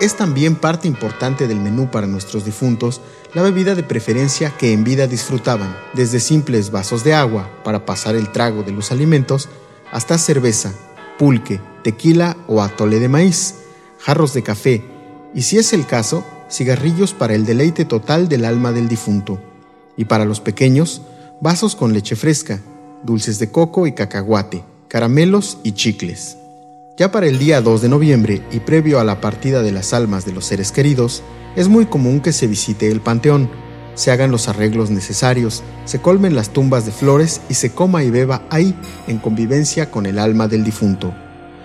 es también parte importante del menú para nuestros difuntos la bebida de preferencia que en vida disfrutaban, desde simples vasos de agua para pasar el trago de los alimentos, hasta cerveza, pulque, tequila o atole de maíz, jarros de café y, si es el caso, cigarrillos para el deleite total del alma del difunto. Y para los pequeños, vasos con leche fresca, dulces de coco y cacahuate, caramelos y chicles. Ya para el día 2 de noviembre y previo a la partida de las almas de los seres queridos, es muy común que se visite el panteón, se hagan los arreglos necesarios, se colmen las tumbas de flores y se coma y beba ahí en convivencia con el alma del difunto.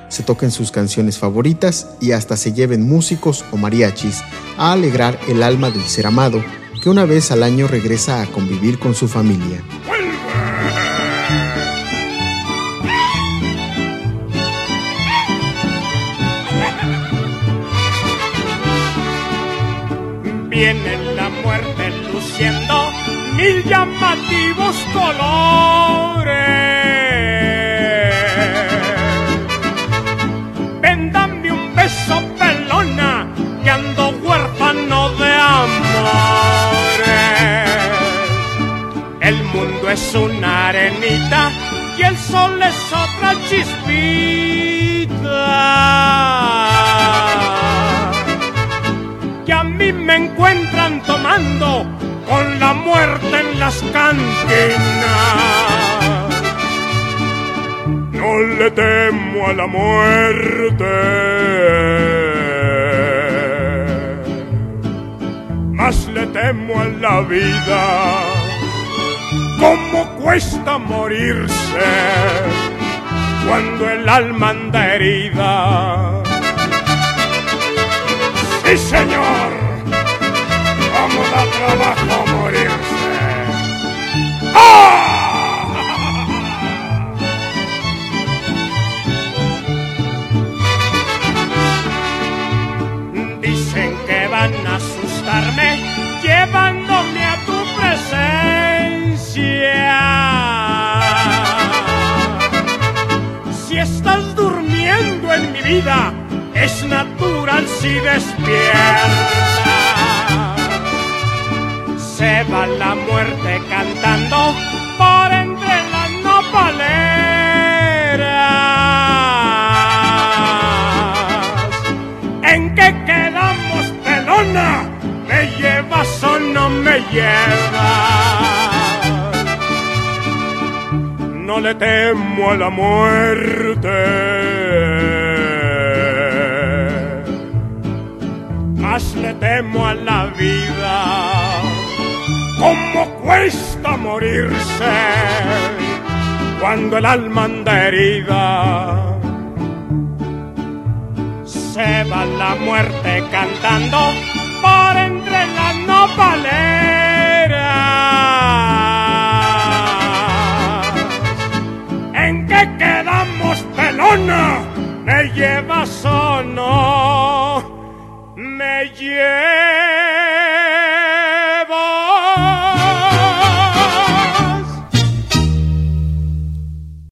Se toquen sus canciones favoritas y hasta se lleven músicos o mariachis a alegrar el alma del ser amado que una vez al año regresa a convivir con su familia. Viene la muerte luciendo mil llamativos colores. Véndame un beso pelona que ando huérfano de amores. El mundo es una arenita y el sol es otra chispita con la muerte en las cantinas. No le temo a la muerte, más le temo a la vida. ¿Cómo cuesta morirse cuando el alma anda herida? ¡Sí, señor! Es natural si despierta. Se va la muerte cantando por entre las nopaleras. ¿En qué quedamos, pelona? ¿Me llevas o no me llevas? No le temo a la muerte temo a la vida. ¿Cómo cuesta morirse cuando el alma anda herida? Se va la muerte cantando por entre las nopaleras.